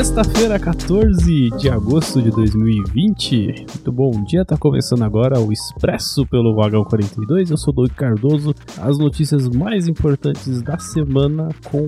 Sexta-feira, 14 de agosto de 2020. Muito bom dia, tá começando agora o Expresso pelo Vagão 42. Eu sou Doug Cardoso. As notícias mais importantes da semana com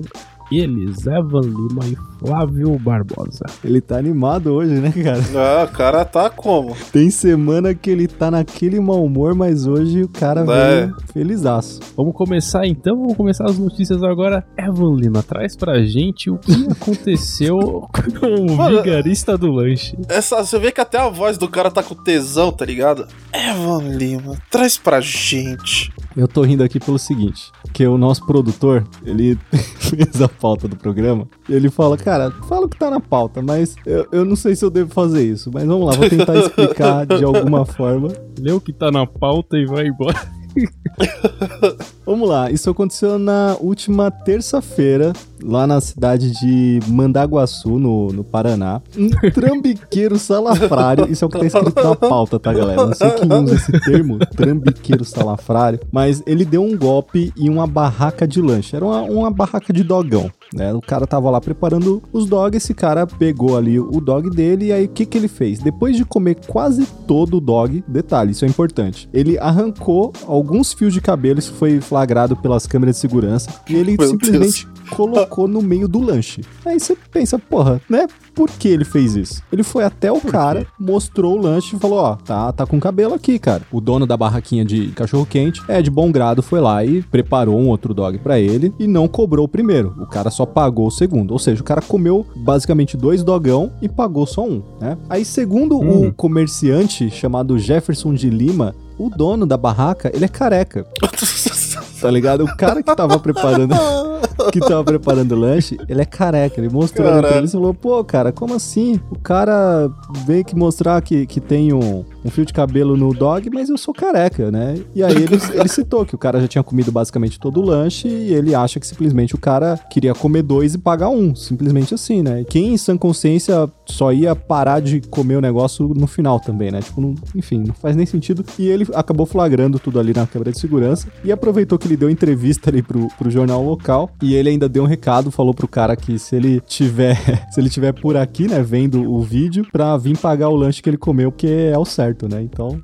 eles, Evan Lima e Flávio Barbosa. Ele tá animado hoje, né, cara? Ah, o cara tá como? Tem semana que ele tá naquele mau humor, mas hoje o cara é. veio felizaço. Vamos começar então, vamos começar as notícias agora. Evan Lima, traz pra gente o que aconteceu com o Mano, vigarista do lanche. Essa, você vê que até a voz do cara tá com tesão, tá ligado? Evan Lima, traz pra gente. Eu tô rindo aqui pelo seguinte, que o nosso produtor, ele fez a pauta do programa, ele fala, cara, fala o que tá na pauta, mas eu, eu não sei se eu devo fazer isso, mas vamos lá, vou tentar explicar de alguma forma. Lê o que tá na pauta e vai embora. Vamos lá, isso aconteceu na última terça-feira, lá na cidade de Mandaguaçu, no, no Paraná. Um trambiqueiro salafrário, isso é o que tá escrito na pauta, tá, galera? Não sei quem usa esse termo, trambiqueiro salafrário, mas ele deu um golpe em uma barraca de lanche. Era uma, uma barraca de dogão, né? O cara tava lá preparando os dogs, esse cara pegou ali o dog dele, e aí o que que ele fez? Depois de comer quase todo o dog, detalhe, isso é importante, ele arrancou alguns fios de cabelo, isso foi flagrado pelas câmeras de segurança, e ele Meu simplesmente Deus. Colocou no meio do lanche. Aí você pensa, porra, né? Por que ele fez isso? Ele foi até o cara, mostrou o lanche e falou: Ó, tá, tá com cabelo aqui, cara. O dono da barraquinha de cachorro quente é de bom grado, foi lá e preparou um outro dog para ele e não cobrou o primeiro. O cara só pagou o segundo. Ou seja, o cara comeu basicamente dois dogão e pagou só um, né? Aí, segundo hum. o comerciante chamado Jefferson de Lima, o dono da barraca, ele é careca. tá ligado? O cara que tava preparando que tava preparando o lanche, ele é careca. Ele mostrou pra ele e falou: pô, cara, como assim? O cara veio que mostrar que, que tem um, um fio de cabelo no dog, mas eu sou careca, né? E aí ele, ele citou que o cara já tinha comido basicamente todo o lanche e ele acha que simplesmente o cara queria comer dois e pagar um. Simplesmente assim, né? Quem em sã consciência só ia parar de comer o negócio no final também, né? Tipo, não, enfim, não faz nem sentido. E ele acabou flagrando tudo ali na câmera de segurança e aproveitou que ele deu entrevista ali pro, pro jornal local e ele ainda deu um recado, falou pro cara que se ele tiver, se ele tiver por aqui, né, vendo o vídeo, pra vir pagar o lanche que ele comeu, porque é o certo, né? Então,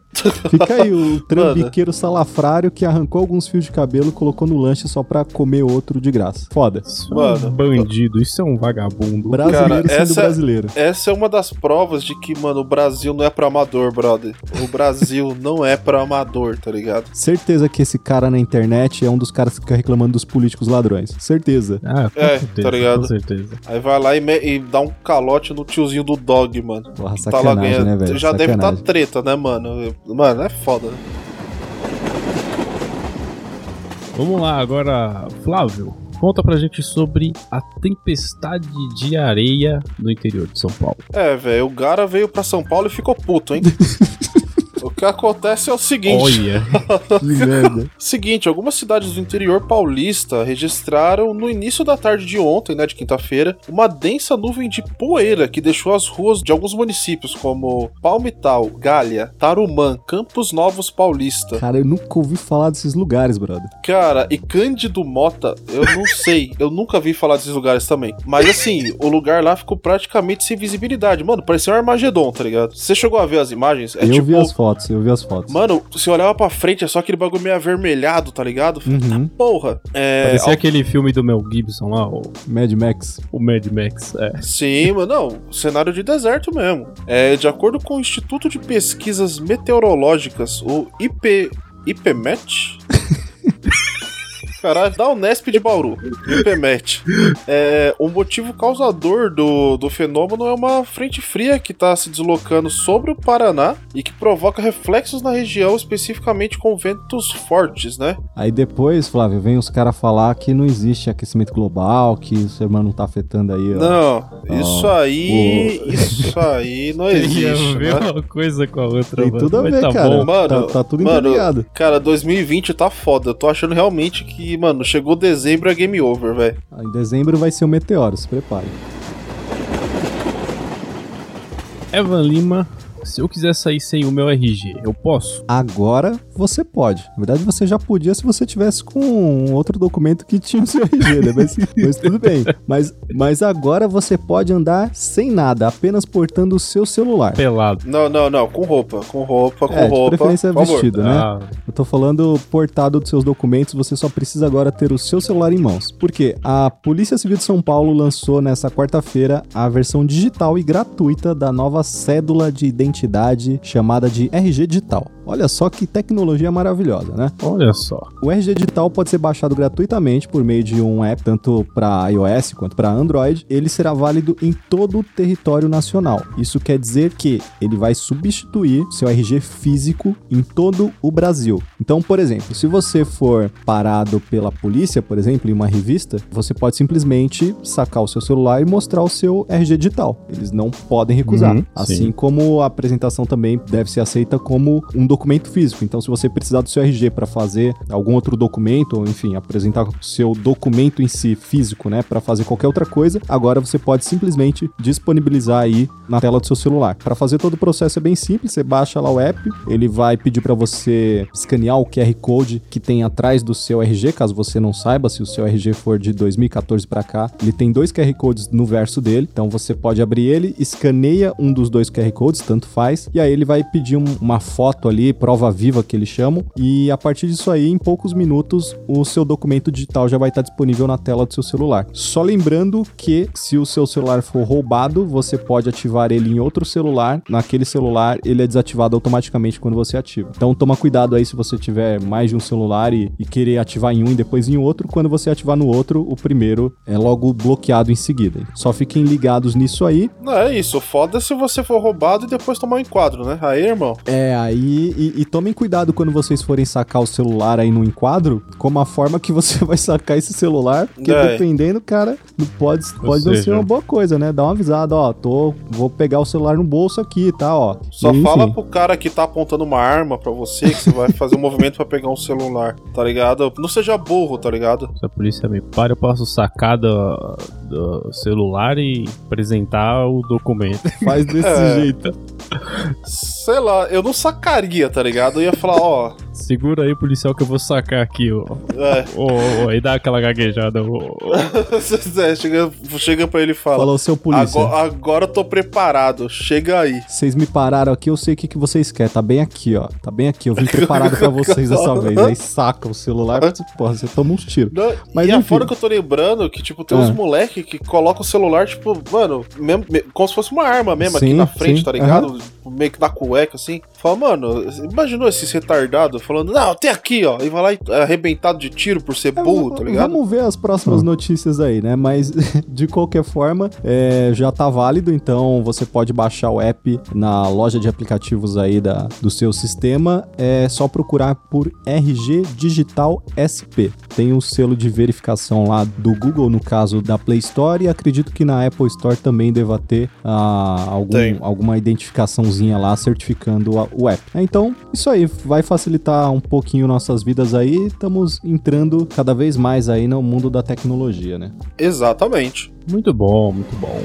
fica aí o trambiqueiro salafrário que arrancou alguns fios de cabelo, colocou no lanche só pra comer outro de graça. Foda. Isso Mano, é um bandido, isso é um vagabundo. Brasileiro cara, sendo essa, brasileiro. Essa é uma das provas de que, mano, o Brasil não é pra amador, brother. O Brasil não é pra amador, tá ligado? Certeza que esse cara na internet é um dos caras que fica reclamando dos políticos ladrões. Certeza. Ah, com é, certeza, tá ligado? Com certeza. Aí vai lá e, me, e, dá um calote no tiozinho do dog, mano. Porra, tá lá ganhando. né, velho? Já sacanagem. deve estar tá treta, né, mano? Mano, é foda? Vamos lá, agora, Flávio. Conta pra gente sobre a tempestade de areia no interior de São Paulo. É, velho, o Gara veio pra São Paulo e ficou puto, hein? O que acontece é o seguinte. Olha, seguinte, algumas cidades do interior paulista registraram no início da tarde de ontem, né, de quinta-feira, uma densa nuvem de poeira que deixou as ruas de alguns municípios como Palmital, Gália, Tarumã, Campos Novos Paulista. Cara, eu nunca ouvi falar desses lugares, brother. Cara, e Cândido Mota, eu não sei, eu nunca vi falar desses lugares também. Mas assim, o lugar lá ficou praticamente sem visibilidade. Mano, parecia um Armagedon, tá ligado? Você chegou a ver as imagens? É eu tipo, vi as fotos fotos, eu vi as fotos. Mano, se olhava pra frente, é só aquele bagulho meio avermelhado, tá ligado? Uhum. porra. É, Parecia aquele filme do Mel Gibson lá, o Mad Max. O Mad Max, é. Sim, mano, não, cenário de deserto mesmo. É, de acordo com o Instituto de Pesquisas Meteorológicas, o IP... IPMET? Caralho, da Unesp de Bauru. Me permite. É, o motivo causador do, do fenômeno é uma frente fria que está se deslocando sobre o Paraná e que provoca reflexos na região, especificamente com ventos fortes, né? Aí depois, Flávio, vem os caras falar que não existe aquecimento global, que o ser humano não tá afetando aí, ó. Não, ó, isso aí. Isso aí não existe. ver né? uma coisa com a outra, Tem mano. tudo a ver, tá cara. Bom. Mano, tá, tá tudo mano, Cara, 2020 tá foda. Eu tô achando realmente que mano, chegou dezembro é game over, velho. Em dezembro vai ser o meteoro, se prepare. Evan Lima, se eu quiser sair sem o meu RG, eu posso? Agora você pode. Na verdade, você já podia se você tivesse com outro documento que tinha o seu RG, né? Mas, mas tudo bem. Mas, mas agora você pode andar sem nada, apenas portando o seu celular. Pelado. Não, não, não. Com roupa. Com roupa, com É, de roupa. preferência por favor. vestido, né? Ah, Eu tô falando portado dos seus documentos, você só precisa agora ter o seu celular em mãos. Por quê? A Polícia Civil de São Paulo lançou nessa quarta-feira a versão digital e gratuita da nova cédula de identidade chamada de RG Digital. Olha só que tecnologia maravilhosa, né? olha só. O RG Digital pode ser baixado gratuitamente por meio de um app, tanto para iOS quanto para Android. Ele será válido em todo o território nacional. Isso quer dizer que ele vai substituir seu RG físico em todo o Brasil. Então, por exemplo, se você for parado pela polícia, por exemplo, em uma revista, você pode simplesmente sacar o seu celular e mostrar o seu RG digital. Eles não podem recusar. Uhum, assim sim. como a apresentação também deve ser aceita como um documento físico. Então, se você precisar do seu RG para fazer algum outro documento, ou enfim, apresentar o seu documento em si físico, né, para fazer qualquer outra coisa, agora você pode simplesmente disponibilizar aí na tela do seu celular. Para fazer todo o processo é bem simples, você baixa lá o app, ele vai pedir para você escanear o QR Code que tem atrás do seu RG, caso você não saiba, se o seu RG for de 2014 para cá, ele tem dois QR Codes no verso dele, então você pode abrir ele, escaneia um dos dois QR Codes, tanto faz, e aí ele vai pedir um- uma foto ali, prova viva que eles chamam, e a partir disso aí, em poucos minutos, o seu documento digital já vai estar disponível na tela do seu celular. Só lembrando que se o seu celular for roubado, você pode ativar ele em outro celular, naquele celular ele é desativado automaticamente quando você ativa. Então toma cuidado aí se você tiver mais de um celular e, e querer ativar em um e depois em outro, quando você ativar no outro, o primeiro é logo bloqueado em seguida. Só fiquem ligados nisso aí. Não, é isso. Foda é se você for roubado e depois tomar um enquadro, né? Aí, irmão. É, aí. E, e tomem cuidado quando vocês forem sacar o celular aí no enquadro, como a forma que você vai sacar esse celular, porque É. dependendo, cara, não pode, pode não ser uma boa coisa, né? Dá uma avisada, ó, tô, vou pegar o celular no bolso aqui, tá, ó. Só Enfim. fala pro cara que tá apontando uma arma pra você que você vai fazer um movimento pra pegar um celular, tá ligado? Não seja burro, tá ligado? Se a polícia me para, eu posso sacar do, do celular e apresentar o documento. Faz desse É. jeito. Sei lá, eu não sacaria, tá ligado? Eu ia falar, ó. Segura aí, policial, que eu vou sacar aqui, ó. É. Ô, ô, ô, e dá aquela gaguejada, ô. ô. É, chega, chega pra ele e fala. Falou seu polícia. Agora, agora eu tô preparado, chega aí. Vocês me pararam aqui, eu sei o que, que vocês querem. Tá bem aqui, ó. Tá bem aqui. Eu vim preparado pra vocês dessa vez. Aí saca o celular, você, porra, você toma uns tiros. Não, Mas e enfim. afora que eu tô lembrando que, tipo, tem Ah. uns moleque que colocam o celular, tipo, mano, mesmo, me- como se fosse uma arma mesmo aqui Sim, na frente, sim, tá ligado? was Meio que na cueca, assim. Fala, mano, imaginou esses retardados falando, não, tem aqui, ó. E vai lá e é arrebentado de tiro por ser É, burro, tá ligado? Vamos ver as próximas notícias aí, né? Mas de qualquer forma, é, já tá válido, então você pode baixar o app na loja de aplicativos aí da, do seu sistema. É só procurar por RG Digital SP. Tem o selo de verificação lá do Google, no caso da Play Store, e acredito que na Apple Store também deva ter ah, algum, alguma identificaçãozinha lá certificando a- o app. É, Então, isso aí vai facilitar um pouquinho nossas vidas aí. Estamos entrando cada vez mais aí no mundo da tecnologia, né? Exatamente. Muito bom, muito bom.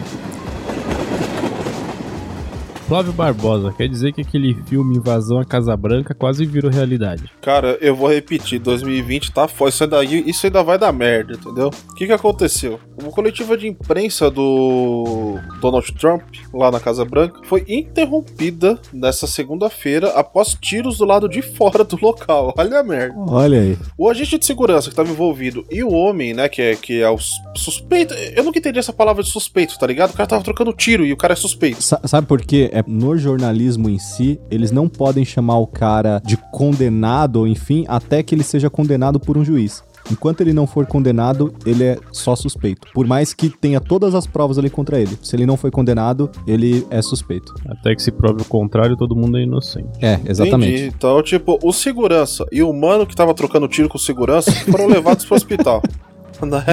Flávio Barbosa, quer dizer que aquele filme Invasão à Casa Branca quase virou realidade. Cara, eu vou repetir, 2020 tá foda, isso ainda, isso ainda vai dar merda, entendeu? O que que aconteceu? Uma coletiva de imprensa do Donald Trump, lá na Casa Branca, foi interrompida nessa segunda-feira após tiros do lado de fora do local. Olha a merda. Olha aí. O agente de segurança que estava envolvido e o homem, né, que é, que é o sus- suspeito. Eu nunca entendi essa palavra de suspeito, tá ligado? O cara tava trocando tiro e o cara é suspeito. Sa- sabe por quê? É, no jornalismo em si, eles não podem chamar o cara de condenado, ou enfim, até que ele seja condenado por um juiz. Enquanto ele não for condenado, ele é só suspeito. Por mais que tenha todas as provas ali contra ele. Se ele não foi condenado, ele é suspeito. Até que se prove o contrário, todo mundo é inocente. É, exatamente. Entendi. Então, tipo, o segurança e o mano que tava trocando tiro com o segurança foram levados pro hospital. Né?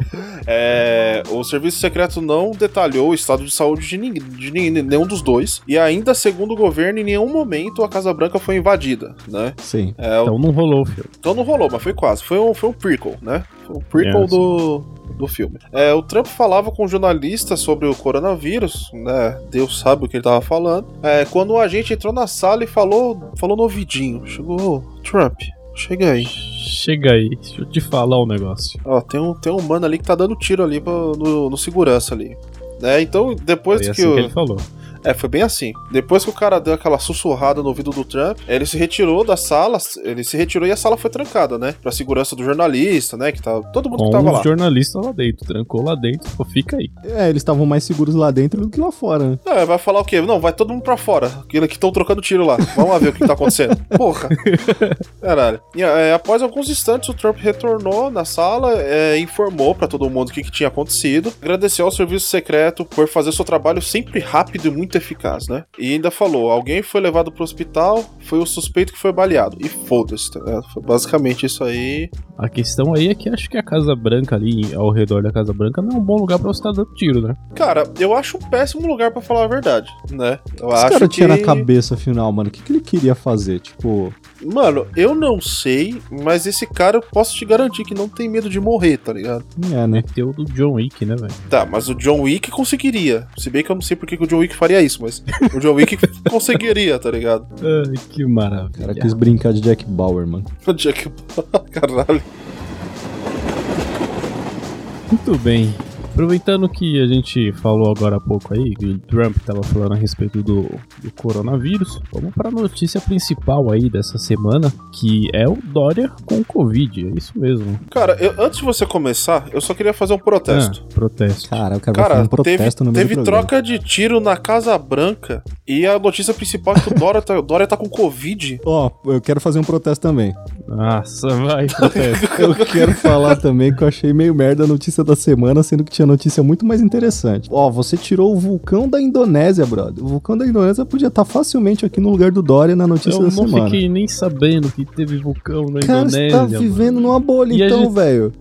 é, o serviço secreto não detalhou o estado de saúde de, ninguém, de nenhum dos dois. E ainda, segundo o governo, em nenhum momento a Casa Branca foi invadida, né? Sim. É, então não rolou o filme. Então não rolou, mas foi quase. Foi um, foi um prequel, né? Foi um prequel é, do, do filme. É, o Trump falava com jornalistas sobre o coronavírus, né? Deus sabe o que ele tava falando. É, quando o agente entrou na sala e falou, falou no ouvidinho. Chegou, Trump, chega aí. Chega aí, deixa eu te falar um negócio. Ó, tem um, tem um mano ali que tá dando tiro ali pro, no, no segurança ali. É, então, depois Foi que, assim o, que ele falou. É, foi bem assim. Depois que o cara deu aquela sussurrada no ouvido do Trump, ele se retirou da sala, ele se retirou e a sala foi trancada, né? Pra segurança do jornalista, né? Que tá, todo mundo Com que tava os lá. jornalistas lá dentro, trancou lá dentro, pô, fica aí. É, eles estavam mais seguros lá dentro do que lá fora, né? É, vai falar o quê? Não, vai todo mundo pra fora. Aquele que estão trocando tiro lá. Vamos lá ver o que tá acontecendo. Porra. Caralho. E, é, após alguns instantes, o Trump retornou na sala, é, informou pra todo mundo o que, que tinha acontecido, agradeceu ao serviço secreto por fazer seu trabalho sempre rápido e muito eficaz, né? E ainda falou: alguém foi levado pro hospital, foi o suspeito que foi baleado. E foda-se, tá? Foi basicamente isso aí. A questão aí é que acho que a Casa Branca ali, ao redor da Casa Branca, não é um bom lugar pra você estar dando tiro, né? Cara, eu acho um péssimo lugar pra falar a verdade, né? Eu Esse acho cara que... tinha na cabeça, afinal, mano. O que, que ele queria fazer? Tipo, Mano, eu não sei, mas esse cara eu posso te garantir que não tem medo de morrer, tá ligado? é, né? Tem o do John Wick, né, velho? Tá, mas o John Wick conseguiria. Se bem que eu não sei por que o John Wick faria isso, mas o John Wick conseguiria, tá ligado? Ai, que maravilha. O cara quis brincar de Jack Bauer, mano. O Jack. Caralho. Muito bem. Aproveitando que a gente falou agora há pouco aí, que o Trump estava falando a respeito do, do coronavírus, vamos para a notícia principal aí dessa semana, que é o Dória com Covid. É isso mesmo. Cara, eu- antes de você começar, eu só queria fazer um protesto. Ah, protesto. Cara, o cara, vai Cara, fazer um protesto teve, no meio teve troca de tiro na Casa Branca e a notícia principal é que o Dória tá, o Dória tá com Covid. Ó, eu quero fazer um protesto também. Nossa, vai, protesto. Eu quero falar também que eu achei meio merda a notícia da semana, sendo que tinha notícia muito mais interessante. Ó, você tirou o vulcão da Indonésia, brother. O vulcão da Indonésia podia estar facilmente aqui no lugar do Dória na notícia Eu da não semana. fiquei nem sabendo que teve vulcão na Cara, você Indonésia. tá mano. vivendo numa bolha, E então, gente- velho.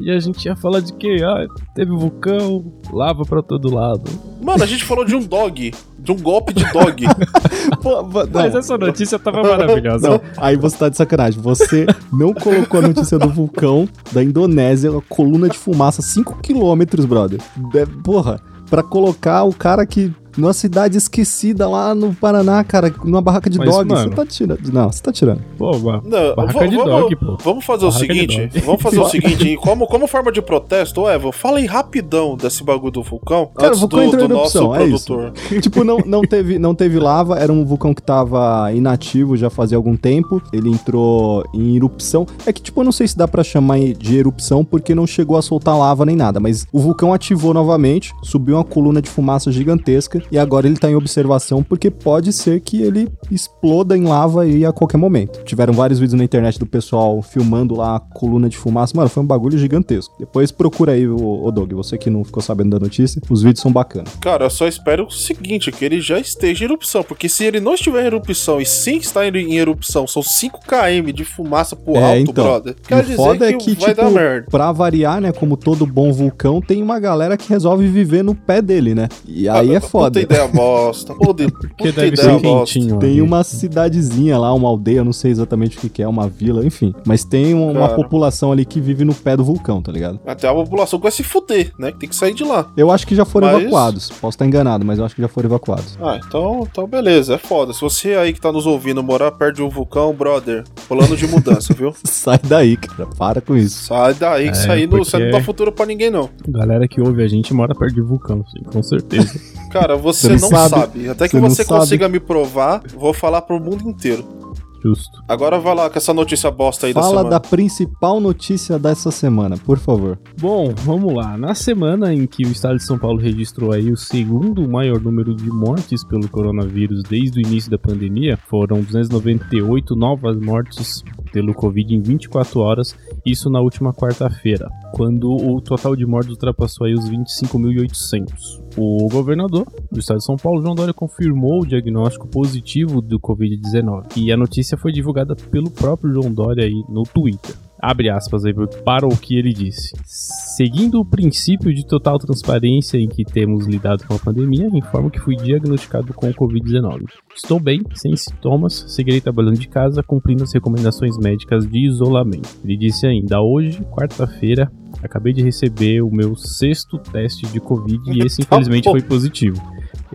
E a gente ia falar de quê? Ah, teve vulcão, lava pra todo lado. Mano, a gente falou de um dog, de um golpe de dog. Pô, não, Mas essa notícia tava maravilhosa. Não, aí você tá de sacanagem. Você não colocou a notícia do vulcão da Indonésia, uma coluna de fumaça 5km, brother. É, porra, pra colocar o cara que. Numa cidade esquecida lá no Paraná, cara, numa barraca de Mas, dog. mano- Você tá tirando. Não, você tá tirando. Pô. Não, Barraca de vamos, dog, pô. vamos fazer o Barraca de seguinte, vamos fazer o seguinte, como, como forma de protesto, ô Evan, fala aí rapidão desse bagulho do vulcão, Cara, o vulcão do, entrou em do nosso erupção, é isso. produtor. tipo, não, não, teve, não teve lava, era um vulcão que tava inativo já fazia algum tempo. Ele entrou em erupção. É que, tipo, eu não sei se dá pra chamar de erupção porque não chegou a soltar lava nem nada, mas o vulcão ativou novamente, subiu uma coluna de fumaça gigantesca e agora ele tá em observação porque pode ser que ele exploda em lava aí a qualquer momento. Tiveram vários vídeos na internet do pessoal filmando lá a coluna de fumaça. Mano, foi um bagulho gigantesco. Depois procura aí, o, o Doug, você que não ficou sabendo da notícia, os vídeos são bacanas. Cara, eu só espero o seguinte, que ele já esteja em erupção, porque se ele não estiver em erupção e sim está em erupção, são 5 km de fumaça pro É, alto, então. brother. Quer dizer foda que, é que, vai tipo, dar merda. pra variar, né, como todo bom vulcão, tem uma galera que resolve viver no pé dele, né? E aí Ah, é foda. Puta ideia bosta. Puta, Porque puta deve ideia ser bosta. Tem uma cidadezinha lá, uma aldeia, não sei exatamente o que que é, uma vila, enfim. Mas tem um- uma Cara. população ali que vive no pé do vulcão, tá ligado? Até a população que vai se fuder, né? Que tem que sair de lá. Eu acho que já foram Mas- evacuados. Posso estar enganado, mas eu acho que já foram evacuados. Ah, então, então beleza, é foda. Se você aí que tá nos ouvindo morar perto de um vulcão, brother, plano de mudança, viu? Sai daí, cara. Para com isso. Sai daí, que É, isso aí não, não porque- dá futuro pra ninguém, não. Galera que ouve a gente mora perto de vulcão, sim, com certeza. Cara, você, Você não sabe. sabe. Até que Você você sabe. consiga me provar, vou falar pro mundo inteiro. Justo. Agora vai lá com essa notícia bosta aí da Fala semana. da principal notícia dessa semana, por favor. Bom, vamos lá. Na semana em que o estado de São Paulo registrou aí o segundo maior número de mortes pelo coronavírus desde o início da pandemia, foram 298 novas mortes pelo Covid em 24 horas, isso na última quarta-feira, quando o total de mortes ultrapassou aí os 25.800. O governador do estado de São Paulo, João Dória, confirmou o diagnóstico positivo do Covid-19 e a notícia foi divulgada pelo próprio João Dória aí no Twitter. Abre aspas aí para o que ele disse. Seguindo o princípio de total transparência em que temos lidado com a pandemia, informo que fui diagnosticado com Covid-19. Estou bem, sem sintomas, seguirei trabalhando de casa, cumprindo as recomendações médicas de isolamento. Ele disse ainda: hoje, quarta-feira, acabei de receber o meu sexto teste de Covid e esse infelizmente foi positivo.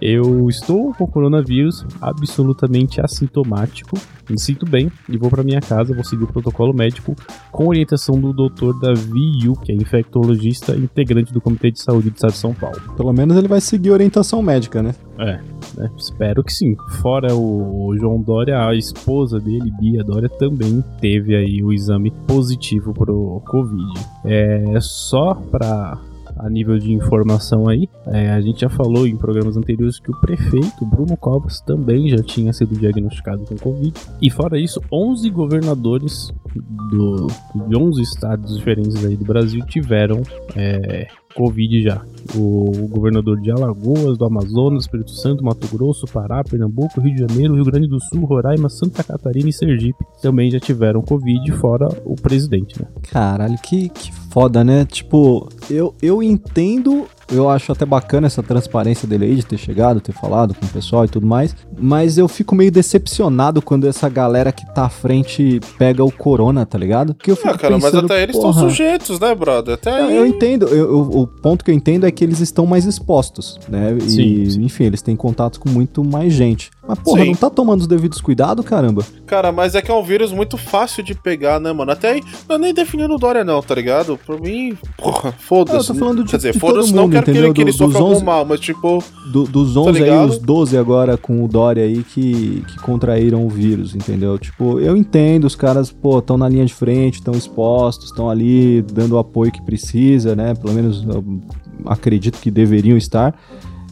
Eu estou com coronavírus absolutamente assintomático, me sinto bem e vou para minha casa, vou seguir o protocolo médico com orientação do Dr. Davi Yu, que é infectologista integrante do Comitê de Saúde do Estado de São Paulo. Pelo menos ele vai seguir orientação médica, né? É, né? espero que sim. Fora o João Dória, a esposa dele, Bia Dória, também teve aí o exame positivo pro Covid. É só para a nível de informação aí, é, a gente já falou em programas anteriores que o prefeito Bruno Covas também já tinha sido diagnosticado com Covid. E fora isso, 11 governadores do, de 11 estados diferentes aí do Brasil tiveram é, Covid já. O, governador de Alagoas, do Amazonas, Espírito Santo, Mato Grosso, Pará, Pernambuco, Rio de Janeiro, Rio Grande do Sul, Roraima, Santa Catarina e Sergipe também já tiveram Covid, fora o presidente, né? Caralho, que, que foda, né? Tipo, eu, eu entendo eu acho até bacana essa transparência dele aí de ter chegado, ter falado com o pessoal e tudo mais. Mas eu fico meio decepcionado quando essa galera que tá à frente pega o corona, tá ligado? Porque eu fico ah, cara, pensando, mas até eles estão sujeitos, né, brother? Até aí. Eu entendo. Eu, eu, o ponto que eu entendo é que eles estão mais expostos, né? E, sim, sim. enfim, eles têm contato com muito mais gente. Mas, porra, Sim. não tá tomando os devidos cuidados, caramba? Cara, mas é que é um vírus muito fácil de pegar, né, mano? Até aí, não é nem definindo o Dória, não, tá ligado? Por mim, porra, foda-se. Eu tô falando de, Quer dizer, foda-se, não quero entendeu? que ele, que ele sofra 11, algum mal, mas tipo. Do, dos 11 tá aí, os 12 agora com o Dória aí que, que contraíram o vírus, entendeu? Tipo, eu entendo, os caras, pô, estão na linha de frente, estão expostos, estão ali dando o apoio que precisa, né? Pelo menos acredito que deveriam estar.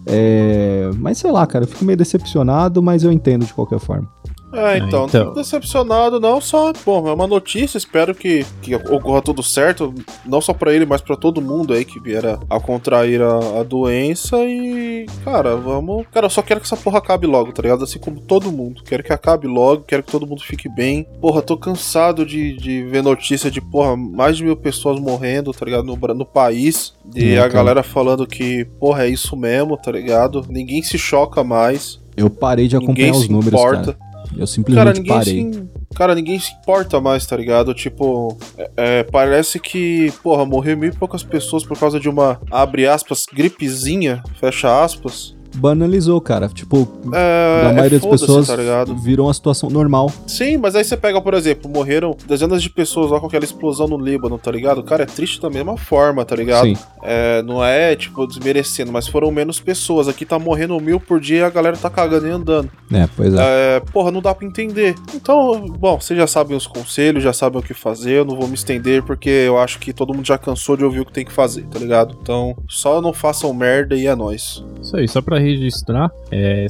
É, mas sei lá, cara, eu fico meio decepcionado, mas eu entendo de qualquer forma. É, então, então. decepcionado não, só, bom, é uma notícia, espero que, que ocorra tudo certo, não só para ele, mas para todo mundo aí que vier a, a contrair a, a, doença e, cara, vamos, cara, eu só quero que essa porra acabe logo, tá ligado? Assim como todo mundo, quero que acabe logo, quero que todo mundo fique bem. Porra, tô cansado de, de ver notícia de, porra, mais de mil pessoas morrendo, tá ligado, no, no país, e a galera falando que, porra, é isso mesmo, tá ligado? Ninguém se choca mais. Eu parei de acompanhar os números, importa. cara. Eu simplesmente cara, ninguém parei. Se, cara, ninguém se importa mais, tá ligado? Tipo, é, é, parece que, porra, morreu mil e poucas pessoas por causa de uma, abre aspas, gripezinha, fecha aspas banalizou, cara. Tipo, é, a maioria é das pessoas tá virou uma situação normal. Sim, mas aí você pega, por exemplo, morreram dezenas de pessoas lá com aquela explosão no Líbano, tá ligado? Cara, é triste da mesma forma, tá ligado? Sim. É, não é, tipo, desmerecendo, mas foram menos pessoas. Aqui tá morrendo mil por dia e a galera tá cagando e andando. É, pois é. é. Porra, não dá pra entender. Então, bom, vocês já sabem os conselhos, já sabem o que fazer. Eu não vou me estender porque eu acho que todo mundo já cansou de ouvir o que tem que fazer, tá ligado? Então, só não façam merda e é nóis. Isso aí, só pra registrar, é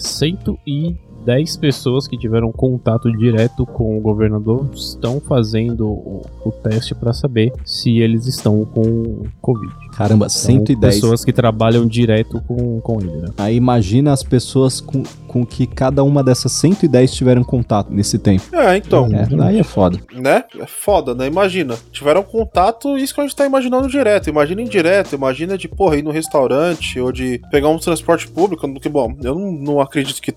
110 pessoas que tiveram contato direto com o governador estão fazendo o, o teste para saber se eles estão com Covid. Caramba, então, 110. Pessoas que trabalham direto com, com ele, né? Aí imagina as pessoas com, com que cada uma dessas 110 tiveram contato nesse tempo. É, então. É, aí é foda. Né? É foda, né? Imagina. Tiveram contato, isso que a gente tá imaginando direto. Imagina indireto, imagina de, porra, ir no restaurante ou de pegar um transporte público. Que, bom, eu não, não acredito que,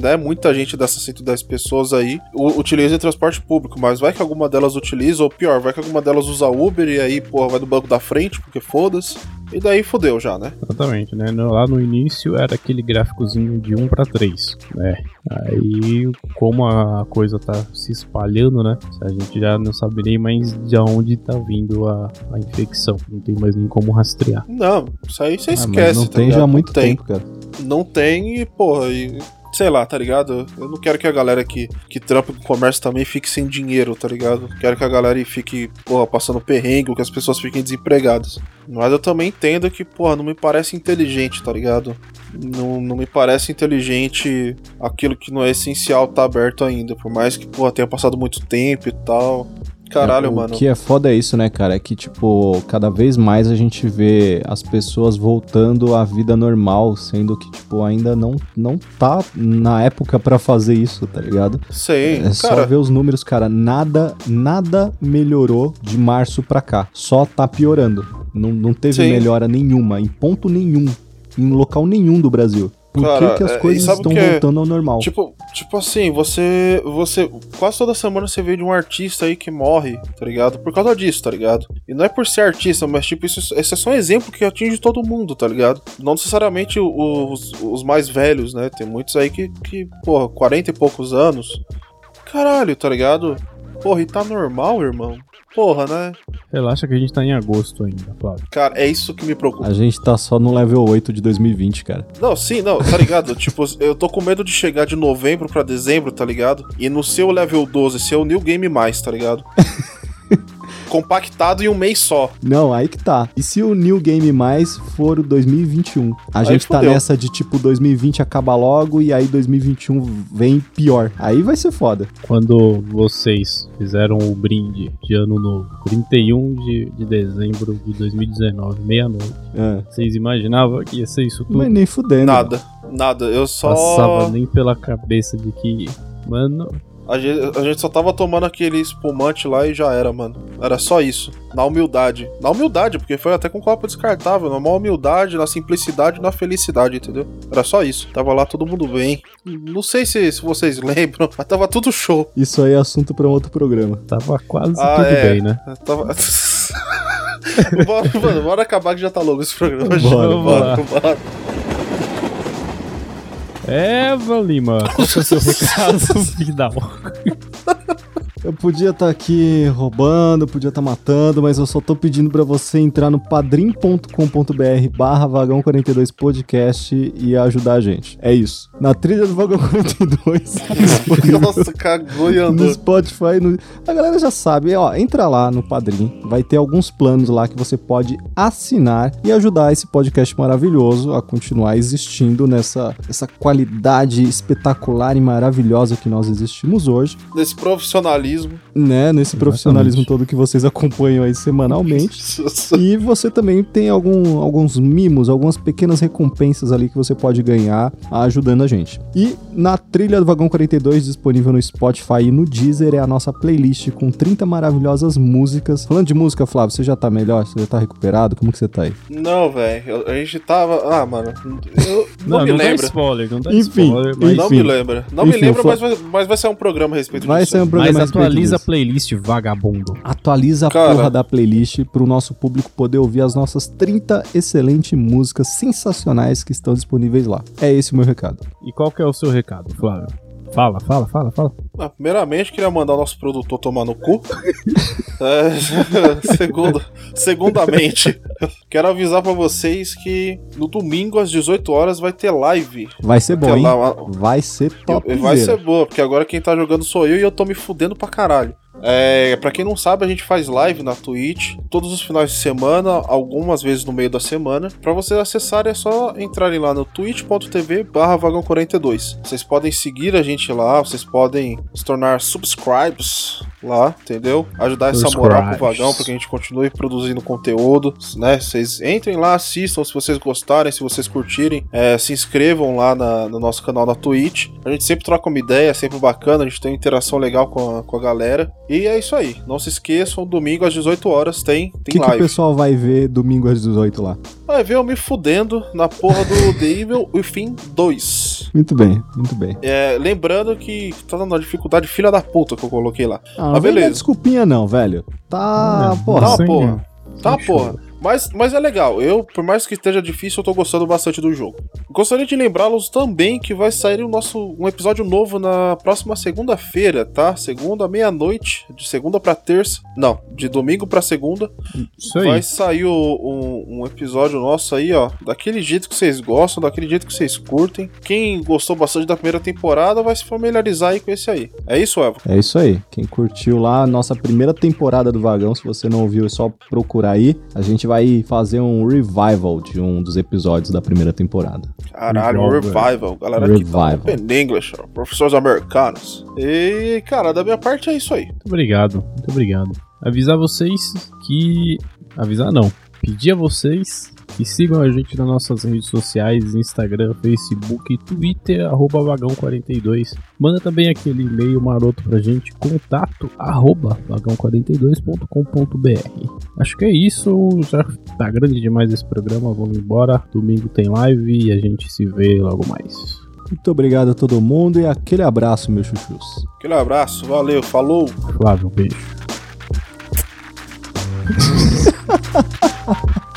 né, muita gente dessas 110 pessoas aí utilize transporte público, mas vai que alguma delas utiliza, ou pior, vai que alguma delas usa Uber e aí, porra, vai no banco da frente, porque foda todas. E daí fodeu já, né? Exatamente, né? Lá no início era aquele gráficozinho de 1 para 3, né? Aí, como a coisa tá se espalhando, né? A gente já não sabe nem mais de onde tá vindo a, a infecção. Não tem mais nem como rastrear. Não, isso aí você ah, esquece. não tá tem já há muito tempo, cara. Não tem e, porra, e sei lá, tá ligado? Eu não quero que a galera que, que trampa com comércio também fique sem dinheiro, tá ligado? Quero que a galera fique, porra, passando perrengue, que as pessoas fiquem desempregadas. Mas eu também entendo que, porra, não me parece inteligente, tá ligado? Não, não me parece inteligente aquilo que não é essencial tá aberto ainda. Por mais que, porra, tenha passado muito tempo e tal. Caralho, o mano. O que é foda é isso, né, cara? É que, tipo, cada vez mais a gente vê as pessoas voltando à vida normal, sendo que, tipo, ainda não, não tá na época para fazer isso, tá ligado? Sei, É só ver os números, cara. Nada, nada melhorou de março pra cá. Só tá piorando. Não, não teve Sim. melhora nenhuma, em ponto nenhum, em local nenhum do Brasil. Por Cara, que, que as é, coisas estão que é? voltando ao normal? Tipo, tipo assim, você. Você. Quase toda semana você vê de um artista aí que morre, tá ligado? Por causa disso, tá ligado? E não é por ser artista, mas tipo, isso, esse é só um exemplo que atinge todo mundo, tá ligado? Não necessariamente os, os mais velhos, né? Tem muitos aí que, que, porra, 40 e poucos anos. Caralho, tá ligado? Porra, e tá normal, irmão? Porra, né? Relaxa que a gente tá em agosto ainda, Flávio. Cara, é isso que me preocupa. A gente tá só no level 8 de 2020, cara. Não, sim, não, tá ligado? tipo, eu tô com medo de chegar de novembro pra dezembro, tá ligado? E no seu level 12 ser o New Game Mais, tá ligado? Compactado em um mês só. Não, aí que tá. E se o New Game Mais for o 2021? A Aí gente tá nessa de tipo 2020 acaba logo e aí 2021 vem pior. Aí vai ser foda. Quando vocês fizeram o brinde de ano novo, 31 de, de dezembro de 2019, meia-noite, É. vocês imaginavam que ia ser isso tudo? Mas nem fudendo. Nada, nada. Eu só. Passava nem pela cabeça de que, mano, A gente, a gente só tava tomando aquele espumante lá e já era, mano. Era só isso. Na humildade. Na humildade, porque foi até com copo descartável. Na maior humildade, na simplicidade e na felicidade, entendeu? Era só isso. Tava lá todo mundo bem. Não sei se, se vocês lembram, mas tava tudo show. Isso aí é assunto pra um outro programa. tava quase Ah, tudo é. bem, né? Tava. bora, mano, bora acabar que já tá longo esse programa. Bora, bora, bora. Eva Lima, o seu recado final? Eu podia estar aqui roubando, podia estar matando, mas eu só tô pedindo pra você entrar no padrim.com.br barra vagão 42 podcast e ajudar a gente. É isso. Na trilha do vagão 42. disponível Nossa, cagou e no andou. Spotify. No... A galera já sabe, ó, entra lá no Padrim, vai ter alguns planos lá que você pode assinar e ajudar esse podcast maravilhoso a continuar existindo nessa essa qualidade espetacular e maravilhosa que nós existimos hoje, Nesse profissionalismo. Né, nesse profissionalismo todo que vocês acompanham aí semanalmente. E você também tem algum, alguns mimos, algumas pequenas recompensas ali que você pode ganhar ajudando a gente. E na trilha do Vagão 42, disponível no Spotify e no Deezer, é a nossa playlist com 30 maravilhosas músicas. Falando de música, Flávio, você já tá melhor? Você já tá recuperado? Como que você tá aí? Não, velho. A gente tava. Ah, mano. Eu não, me não dá lembra. spoiler, não dá Enfim, spoiler, mas, Não Enfim. me lembra. Não Enfim, me lembra, mas, vai, mas vai ser um programa a respeito Vai disso. ser um programa mas a respeito atualiza a playlist, vagabundo. Atualiza a Cara. porra da playlist pro nosso público poder ouvir as nossas 30 excelentes músicas sensacionais que estão disponíveis lá. É esse o meu recado. E qual que é o seu recado, Flávio? Fala, fala, fala, fala. Ah, primeiramente, queria mandar o nosso produtor tomar no cu. É, segundo, segundamente, quero avisar pra vocês que no domingo às 18 horas vai ter live. Vai ser bom, Vai hein? lá- Vai ser top. Vai ser boa, porque agora quem tá jogando sou eu e eu tô me fudendo pra caralho. É, pra quem não sabe, a gente faz live na Twitch todos os finais de semana, algumas vezes no meio da semana. Pra vocês acessarem é só entrarem lá no twitch.tv barra vagão 42. Vocês podem seguir a gente lá, vocês podem se tornar subscribes lá, entendeu? Ajudar essa moral pro vagão pra que a gente continue produzindo conteúdo, né? Vocês entrem lá, assistam se vocês gostarem, se vocês curtirem, é, se inscrevam lá na- no nosso canal da Twitch. A gente sempre troca uma ideia, é sempre bacana, a gente tem uma interação legal com a, com a galera. E é isso aí. Não se esqueçam, domingo às 18 horas tem, O tem que, que o live. pessoal vai ver domingo às 18 lá? Vai ver eu me fudendo na porra do The Evil Within 2. Muito bem, muito bem. É, lembrando que tá dando uma dificuldade filha da puta que eu coloquei lá. Ah, não Mas vem dar beleza. desculpinha não, velho. Tá, Não, porra. Tá, porra. Tá, porra. Mas, mas é legal. Eu, por mais que esteja difícil, eu tô gostando bastante do jogo. Gostaria de lembrá-los também que vai sair o nosso, um episódio novo na próxima segunda-feira, tá? Segunda, meia-noite. De segunda pra terça. Não, de domingo pra segunda. Isso aí. Vai sair o- um, um episódio nosso aí, ó. Daquele jeito que vocês gostam, daquele jeito que vocês curtem. Quem gostou bastante da primeira temporada vai se familiarizar aí com esse aí. É isso, Eva? É isso aí. Quem curtiu lá a nossa primeira temporada do Vagão, se você não ouviu, é só procurar aí. A gente vai fazer um revival de um dos episódios da primeira temporada. Caralho, um revival. Galera aqui tá Revival. open English, ó, professores americanos. E, cara, da minha parte é isso aí. Muito obrigado, muito obrigado. avisar vocês que. Avisar não. Pedir a vocês que sigam a gente nas nossas redes sociais, Instagram, Facebook, Twitter, arroba vagão42. Manda também aquele e-mail maroto pra gente, contato arroba vagão42.com.br. Acho que é isso, já tá grande demais esse programa, vamos embora. Domingo tem live e a gente se vê logo mais. Muito obrigado a todo mundo e aquele abraço, meus chuchus. Aquele abraço, valeu, falou. Flávio, beijo.